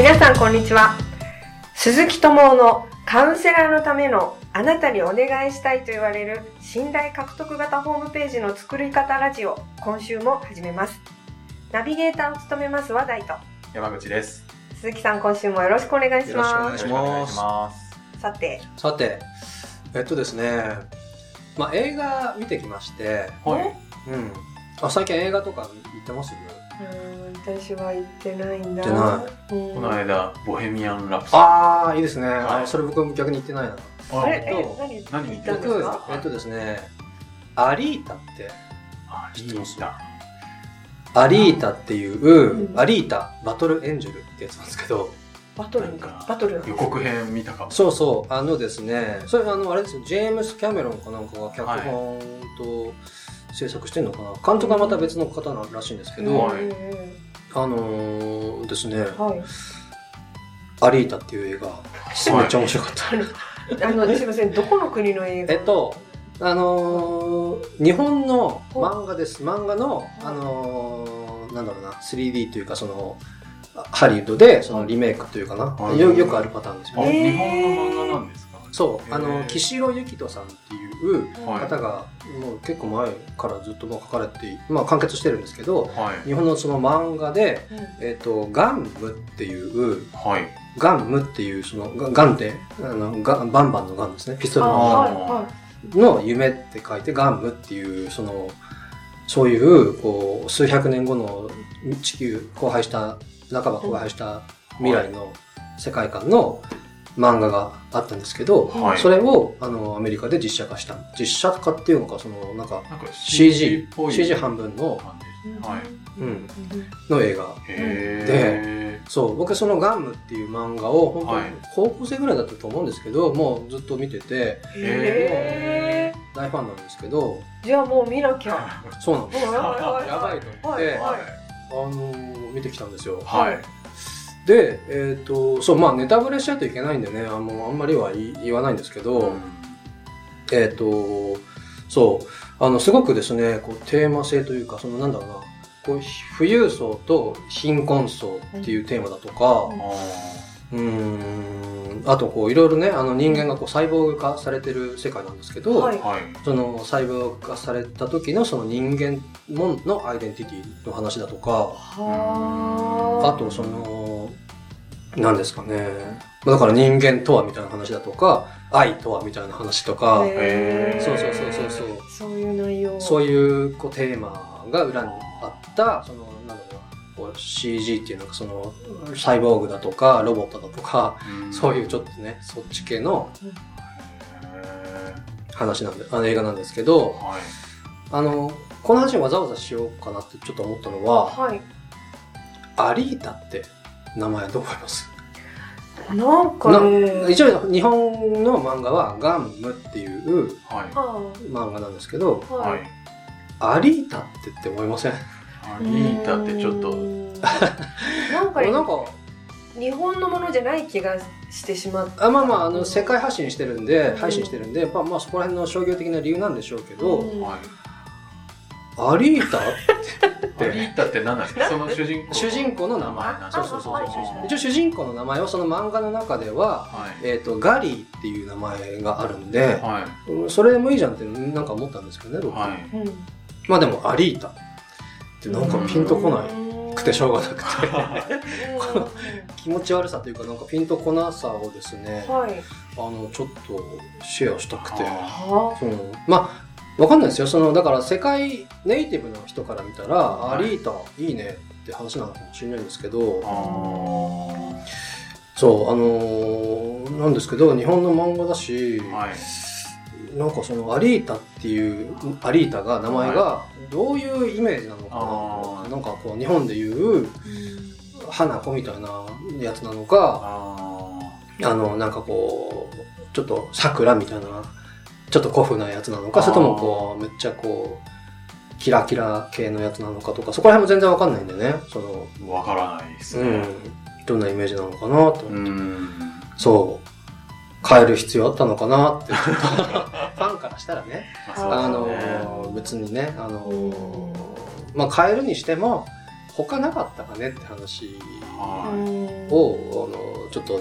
皆さんこんにちは鈴木智夫のカウンセラーのためのあなたにお願いしたいと言われる信頼獲得型ホームページの作り方ラジオ今週も始めますナビゲーターを務めます話題と山口です。鈴木さん今週もよろしくお願いしますよろしくお願いします。さてさて、えっとですね、まあ映画見てきまして、はい。うん。あ、最近映画とか行ってます？うーん私は行ってないんだ。行ってない。うん。この間、ボヘミアン・ラプソああ、いいですね。はい。あそれ僕も逆に行ってないな。デあれ？ィ。え何何行ったんです僕か、えっとですね、アリータって、あ、知ってます。た。アリータっていう、うん。アリータバトルエンジェルってやつなんですけど、バトル？なんかバトル？予告編見たかも。そうそう、あのですね、それあの、あれですよ、ジェームス・キャメロンかなんかが脚本と制作してんのかな、監督はまた別の方ならしいんですけど、はいあのーですね、うんはい。アリータっていう映画、めっちゃ面白かった。あのすいません。どこの国の映画？えっと、あのー日本の漫画です。漫画の、あのーなんだろうな、3D というか、その、ハリウッドで、そのリメイクというかな、はい。よよくあるパターンですあ、よね。えー。日本の漫画なんですか？そう、あの、岸代ゆきとさんっていうはい方が、もう結構前からずっともう書かれて、まあ完結してるんですけど、はい。日本のその漫画で、うんえっ、と、ガンムっていう、はい。ガンムっていう、その、ガガンって、あの、ガバンバンのガンですね。ピストルのあガンはいはの夢って書いてガンムっていう、その、そういう、こう、数百年後の地球荒廃した、半ば荒廃した未来の世界観の漫画があったんですけど、はい。それを、あの、アメリカで実写化した。実写化っていうのか、その、なんか、なんか CG っぽい CG 半分の。はい。うんの映画。へそう、僕そのガンムっていう漫画を、本当はいに高校生ぐらいだったと思うんですけど、もうずっと見てて、へ大ファンなんですけど、ーじゃあもう見なきゃー。そうなんです。やばいと思って、はいはいあのー見てきたんですよ。はい。で、えっ、と、そう、まあネタバレしちゃうといけないんでね、あのあんまりは言い言わないんですけど、えっ、と、そう、あの、すごくですね、こう、テーマ性というか、その、なんだろうな、こう、富裕層と貧困層っていうテーマだとか、うー。ん、あと、こう、いろいろね、あの、人間がこう、サイボーグ化されてる世界なんですけど、はい。はい。その、サイボーグ化された時の、その人間ものアイデンティティの話だとか、はあと、その、何ですかね、だから人間とはみたいな話だとか、愛とはみたいな話とか、そうそうそうそうそう。そういう内容。そういうこうテーマが裏にあった、その、なんだろうな、こう CG っていうのが、その、サイボーグだとか、ロボットだとか、そういうちょっとね、そっち系のへ話なんで、あの映画なんですけど、ーはい。あの、この話をわざわざしようかなってちょっと思ったのは、はい。アリータって名前どう思いますなんかね一応日本の漫画はガンムっていうはい。は漫画なんですけど、いははい。い。アリータってって思いません？アリータってちょっと、なんか なんか、日本のものじゃない気がしてしまった。あまあまあ、あの、世界発信してるんで、配信してるんで、まあまあそこら辺の商業的な理由なんでしょうけど、うん。はい。アリータ？アリータって何なんで？すかその主人公。主人公の名前。そうそうそうそう。一応主人公の名前はその漫画の中では、はい。えっ、と、ガリーっていう名前があるんで、はい。うんそれでもいいじゃんってなんか思ったんですけどね、僕。はい。うんまあでも、アリータってなんかピンとこないくてしょうがなくて、気持ち悪さというかなんかピンとこなさをですね、はいあの、ちょっとシェアしたくて。あはそのまあわかんないですよ。そのだから世界ネイティブの人から見たら、はい。アリータいいねって話なのかもしれないんですけどあそうあのーなんですけど日本の漫画だし、ーはい。なんかそのアリータっていうアリータが名前がどういうイメージなのかあー。ななんかこう日本でいう花子みたいなやつなのかああのなんかこうちょっと桜みたいなちょっと古風なやつなのかそれともこうめっちゃこうキラキラ系のやつなのかとかそこら辺も全然わかんないんでね。そのーわからないですうん。ね。どんなイメージなのかなと、うん。そう。変える必要あったのかなって。ファンからしたらね。まあの別にねあのまあ変えるにしても他なかったかねって話はを、あの、ちょっと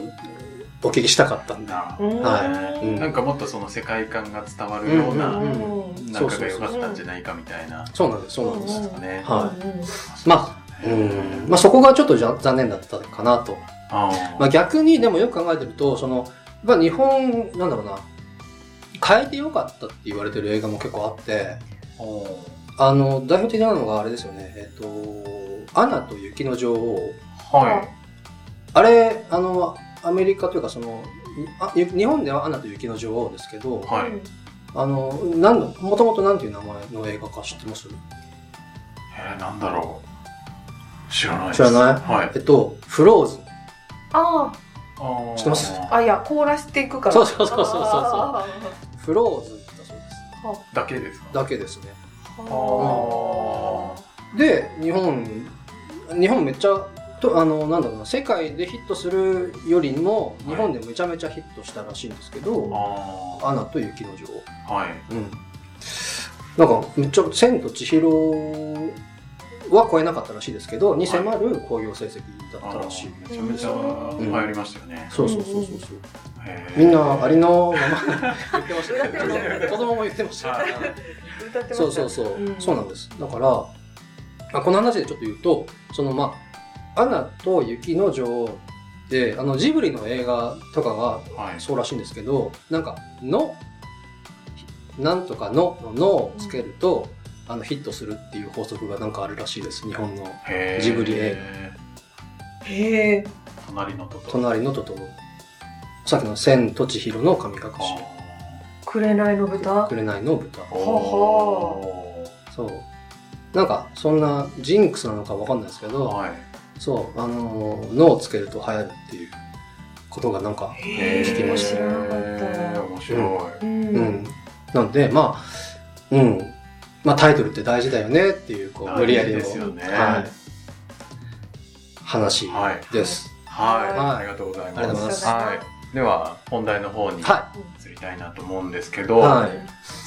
お聞きしたかったんで。なはい。うん。なんかもっとその世界観が伝わるような、うんうんなん。かが良かったんじゃないかみたいな。そうなんです、そうなんです。ですね。はい。まあ、うん、まあそこがちょっとじゃ残念だったかなと。まあ逆にでもよく考えてると、その、まあ日本、なんだろうな、変えてよかったって言われてる映画も結構あって、あの、代表的なのがあれですよね、えっ、と、アナと雪の女王。はあれ、あの、アメリカというかその、あゆ日本ではアナと雪の女王ですけど、い。はい。あの、なんの、もともとなんていう名前の映画か知ってます？えー、なんだろう。知らないです。知らない？はい。えっと、フローズン。ああー知ってます？あ、あ、いや、凍らしていくから。そうそうそうそうそうあフローズンだそうです。だけですか？だけですね。ーあで、日本、日本めっちゃ、とあの、なんだろうな、世界でヒットするよりも、日本でめちゃめちゃヒットしたらしいんですけど、あアナと雪の女王。ー。はい。うん。なんか、めっちゃ、千と千尋は超えなかったらしいですけど、に迫る興行成績だったらしい。めちゃめちゃ流行りましたよね。そうそうそうそうそう。みんな、ありのまま言ってました歌ってましたよね子供も言ってましたよはい歌ってましたそうそうそう、うんそうなんです。だから、あこの話でちょっと言うと、そのまあ、アナと雪の女王で、あのジブリの映画とかがはい。そうらしいんですけど、なんか、の、なんとかのののをつけると、あのヒットするっていう法則がなんかあるらしいです、日本のジブリ映へえ。隣のトトロ。隣のトトロ。さっきの千と千尋の神隠し、紅の豚？紅の豚。あーおそう。なんか、そんなジンクスなのかわかんないですけーど、はい。そう、あのー、脳をつけると流行るっていうことがなんか、聞きました面白い。うんうん。なんで、まあ、うん。まあタイトルって大事だよねっていう、こう、無理やりの、大事ですよねはい。話はい。です。はい。はいありがとうございます。ありがとうございますはい。では、本題の方には移りたいなと思うんですけど、はい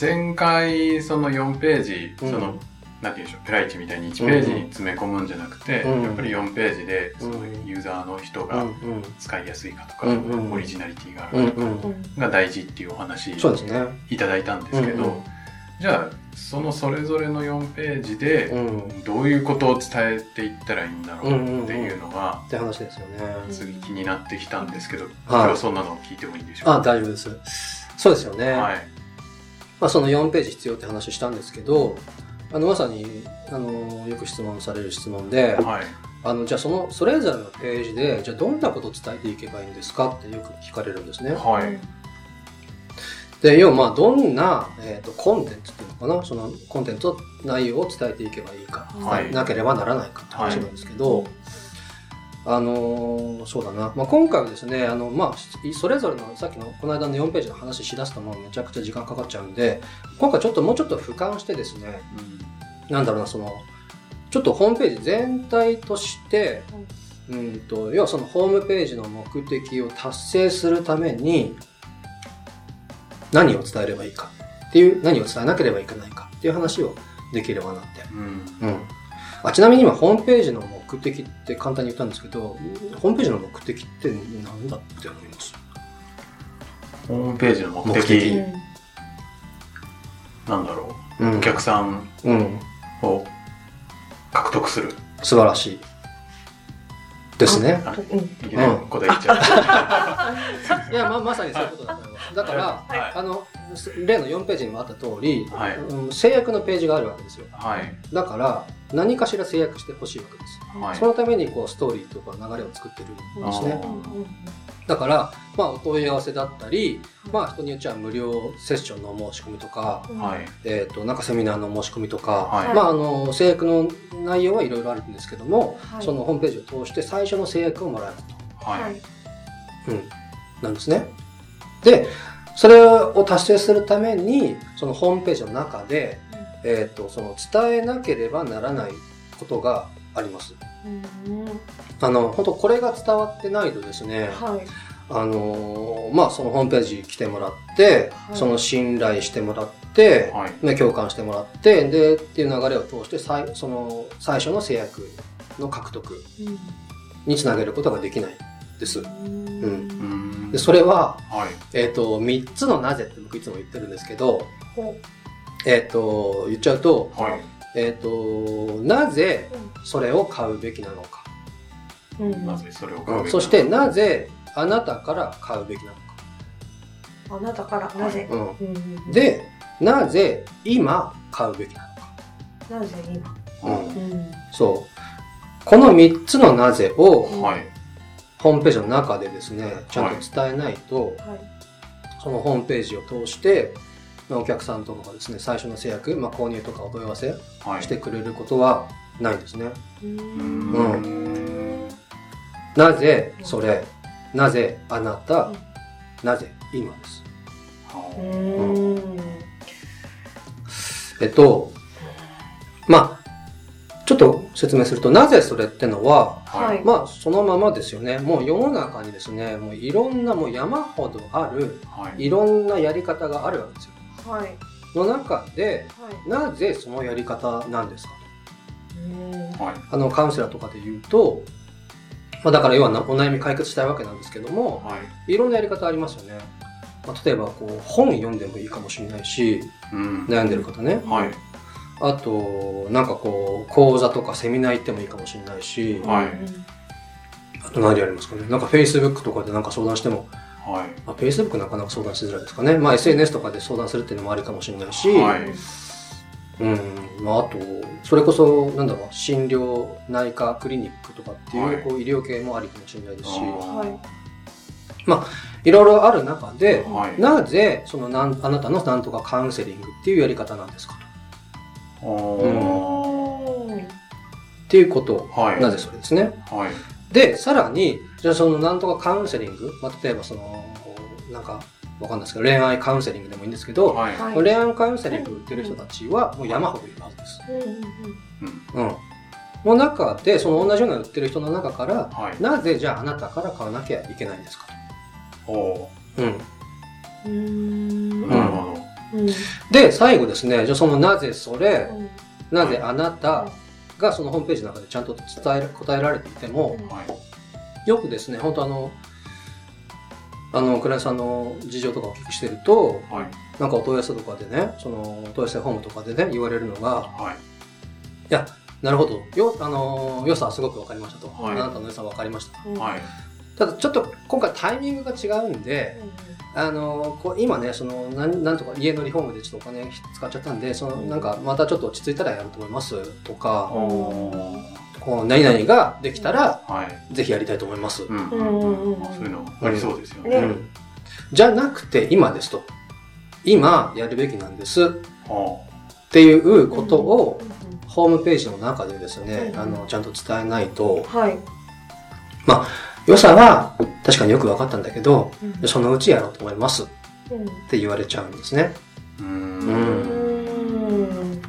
前回、その4ページ、うんその、なんて言うんでしょう、ペライチみたいに1ページに詰め込むんじゃなくて、うんやっぱり4ページで、そのうんユーザーの人が。使いやすいかとか、うんうんオリジナリティがあうんるかとかうん。が大事っていうお話。いただいたんですけど、うんうんじゃあ、そのそれぞれの4ページで、うん。どういうことを伝えていったらいいんだろうっていうのが、って話ですよね。次気になってきたんですけど、はい今日そんなのを聞いてもいいでしょうあ、か大丈夫です。そうですよね。はい。まあ、その4ページ必要って話したんですけど、あの、まさに、あの、よく質問される質問で、はい。あの、じゃあその、それぞれのページで、じゃあどんなことを伝えていけばいいんですか？ってよく聞かれるんですね。はい。で、要はまあ、どんな、えっ、と、コンテンツっていうのかな、そのコンテンツ内容を伝えていけばいいか、はいなければならないかって話なんですけど、あのーそうだな。まあ、今回はですね、あの、まあ、それぞれの、さっきの、この間の4ページの話しだすともうめちゃくちゃ時間かかっちゃうんで、今回ちょっともうちょっと俯瞰してですね、なんだろうな、その、ちょっとホームページ全体として、うんと、要はそのホームページの目的を達成するために、何を伝えればいいかっていう、何を伝えなければいけないかっていう話をできればなって。うん。うん。あちなみに今、ホームページの目的って簡単に言ったんですけど、ホームページの目的って何だって思います？ホームページの目的、目的なんだろう？う。お客さんうん。を獲得する。素晴らしい。ですね。あうんいきなり答え言っちゃっ いや、ま、まさにそういうことだと思います。だから、はいあの、例の4ページにもあった通り、た。はい。うん制約のページがあるわけですよ。はい。だから、何かしら制約してほしいわけです。はいそ。のために、こう、ストーリーとか流れを作ってるんですね。だから、まあ、お問い合わせだったり、まあ、人によっちゃ無料セッションの申し込みとか、はい。えっ、と、なんかセミナーの申し込みとか、はい。まあ、あの、制約の内容はいろいろあるんですけども、はいそのホームページを通して最初の制約をもらえると。はい。うん。なんですね。で、それを達成するために、そのホームページの中で、えっ、と、その伝えなければならないことがあります。あの、本当これが伝わってないとですね、はい。あのーまあ、そのホームページ来てもらって、はい。その信頼してもらって、はい。ね、共感してもらって、で、っていう流れを通して、最その、最初の制約の獲得うん。につなげることができないです。うん。うんでそれは、はい。えっ、と、3つのなぜって僕いつも言ってるんですけど、ほえっ、と、言っちゃうと、はい。えっ、と、なぜそれを買うべきなのか。ううんなぜそれを買うべきなのかそして、なぜあなたから買うべきなのか。あなたからなぜ、うんで、なぜ今買うべきなのか。なぜ今、うんうんそう。この3つのなぜをはい。ホームページの中でですね、ちゃんと伝えないと、はいそのホームページを通して、まあお客さんとかがですね、最初の制約、まあ、購入とかお問い合わせはい。してくれることはないんですね。ううんん。なぜそれ、なぜあなたうん、なぜ今です？うーんえっと、まあ、ちょっと説明すると、なぜそれってのは、はいまあ、そのままですよね。もう世の中にですね、もういろんな、もう山ほどある、はい。いろんなやり方があるわけですよ。はいの中で、はいなぜそのやり方なんですか？うんはい。と。あの、カウンセラーとかで言うと、まあ、だから要はなお悩み解決したいわけなんですけども、はい。いろんなやり方ありますよね。まあ、例えば、こう、本読んでもいいかもしれないし、うん。悩んでる方ね。はい。あと、なんかこう、講座とかセミナー行ってもいいかもしれないし、はいあと何ありますかね？なんか Facebook とかでなんか相談しても、はい。まあ、Facebook なかなか相談しづらいですかね。まあ SNS とかで相談するっていうのもありかもしれないし、はい。うん。まああと、それこそ、なんだろう、診療内科クリニックとかっていう、はいこう医療系もありかもしれないですし、はいいろいろある中で、はい。なぜ、そのなん、あなたのなんとかカウンセリングっていうやり方なんですかと。うんっていうこと、はい。なぜそれですね。はい。で、さらに、じゃあそのなんとかカウンセリング、まあ、例えばその、なんか、わかんないですけど、恋愛カウンセリングでもいいんですけど、はい。はい恋愛カウンセリング売ってる人たちはもう山ほどいるはずです。うんうん。の中で、その同じような売ってる人の中から、はい。なぜじゃああなたから買わなきゃいけないんですかおと。うん。うんうんーなるほど。うんで、最後ですね、じゃあそのなぜそれ、うんなぜあなたがそのホームページの中でちゃんと伝える、答えられていても、はい。よくですね、本当あの、あの、クライアントさんの事情とかお聞きしてると、はい。なんかお問い合わせとかでね、その、お問い合わせフォームとかでね、言われるのが、はい。なるほど、よ、あの、良さはすごくわかりましたと。はいあなたの良さはわかりましたと。うんはい。ただ、ちょっと今回タイミングが違うんで、あの、こう今ね、その、なんなんとか家のリフォームでちょっとお金使っちゃったんで、その、なんかまたちょっと落ち着いたらやると思います？とか、こう、何々ができたら、はい。ぜひやりたいと思います。うん。うんうんうんまあそういうのありそうですよねね。うんじゃなくて、今ですと。今やるべきなんですっはていうことを、ホームページの中でですね、うんあの、ちゃんと伝えないと、はい良さは確かによく分かったんだけど、うんそのうちやろうと思いますっうんて言われちゃうんですね。あ。うんん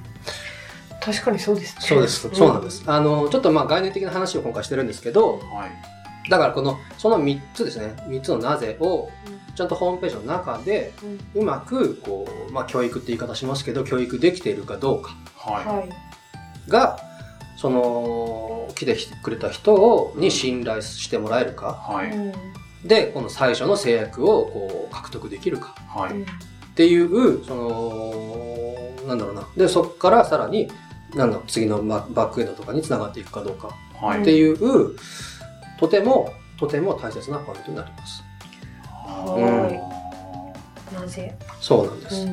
確かにそうですねそうです。そうなんです。あの、ちょっとまあ概念的な話を今回してるんですけど、はい。だからこの、その3つですね、3つのなぜを、ちゃんとホームページの中で、うまく、こう、まあ教育って言い方しますけど、教育できているかどうかははいが、その、来てくれた人をに信頼してもらえるい。か。はい。うんで、この最初の制約をこう獲得できるか。はい。っていう、その、なんだろうな。で、そこからさらに、なんだろう、次のババックエンドとかに繋がっていくかどうかはい。っていう、とても、とても大切なポイントになります。はいなぜ？そうなんです。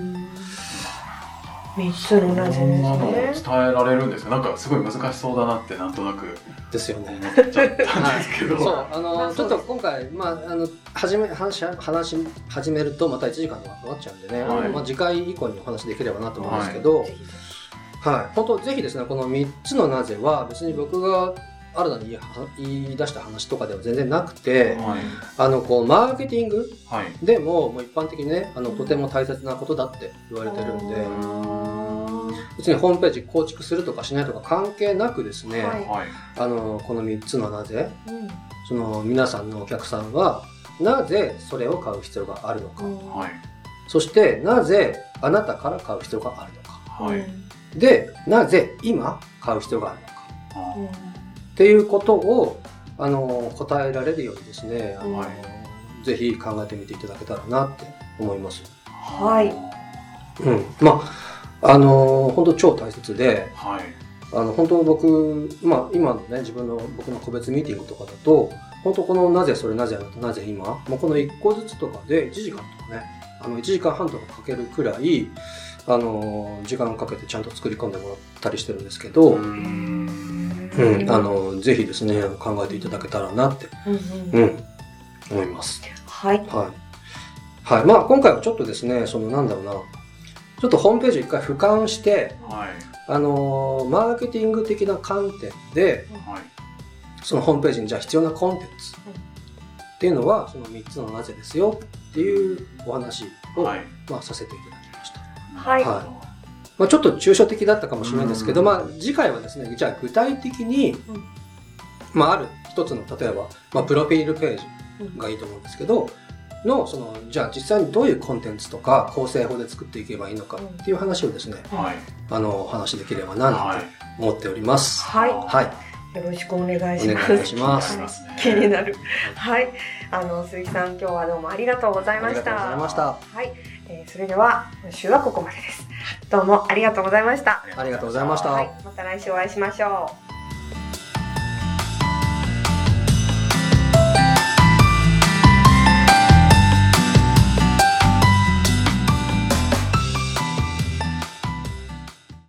うん三つのなぜそんなの伝ですねえられるんですかなんかすごい難しそうだなってなんとなく。ですよね。思っちゃったんですけど。そう、あの、まあちょっと今回、まあ、あの、始め、話し、話し始めると、また1時間とかかかっちゃうんでね、はい。まあ、次回以降にお話できればなと思うんですけど、ぜひぜはい。本当ぜひですね、この3つのなぜは、別に僕が新たに言い出した話とかでは全然なくて、はい。あの、こう、マーケティングはい。でも、もう一般的にね、あの、とても大切なことだって言われてるんで、ひ別にホームページ構築するとかしないとか関係なくですね、はいはい。あの、この3つのなぜ、うんその皆さんのお客さんは、なぜそれを買う必要があるのか、はい。そしてなぜあなたから買う必要があるのか、はい。で、なぜ今買う必要があるのか、あっっていうことを、あの、答えられるようにですね、あのはいぜひ考えてみていただけたらなって思います。はいうん。まあ、あの、本当超大切で、はい。あの、本当僕、まあ、今のね、自分の、僕の個別ミーティングとかだと、本当このなぜそれなぜあなたなぜ今、もうこの1個ずつとかで1時間とかね、あの、1時間半とかかけるくらい、あの、時間かけてちゃんと作り込んでもらったりしてるんですけど、うんうん、あの、ぜひですね、考えていただけたらなって、うんうんうん、思います。はいはい。はい。まあ、今回はちょっとですね、その、なんだろうな、ちょっとホームページを一回俯瞰して、はい。あのーマーケティング的な観点で、はい。そのホームページにじゃあ必要なコンテンツっていうのは、その3つのなぜですよっていうお話を、はい。まあ、させていただきました。はいはいまあ、ちょっと抽象的だったかもしれないですけど、うんまあ、次回はですね、じゃあ具体的に、うんまあ、ある一つの、例えば、まあ、プロフィールページがいいと思うんですけど、の、その、じゃあ実際にどういうコンテンツとか構成法で作っていけばいいのかっていう話をですね、はい。あの、お話しできればな、なんてはい。思っております。はいはい。よろしくお願いおします願います。気になりますね気になるはいあの鈴木さん今日はどうもありがとうございましたありがとうございました。はい、えーそれでは今週はここまでですどうもありがとうございましたありがとうございました。はい、また来週お会いしましょう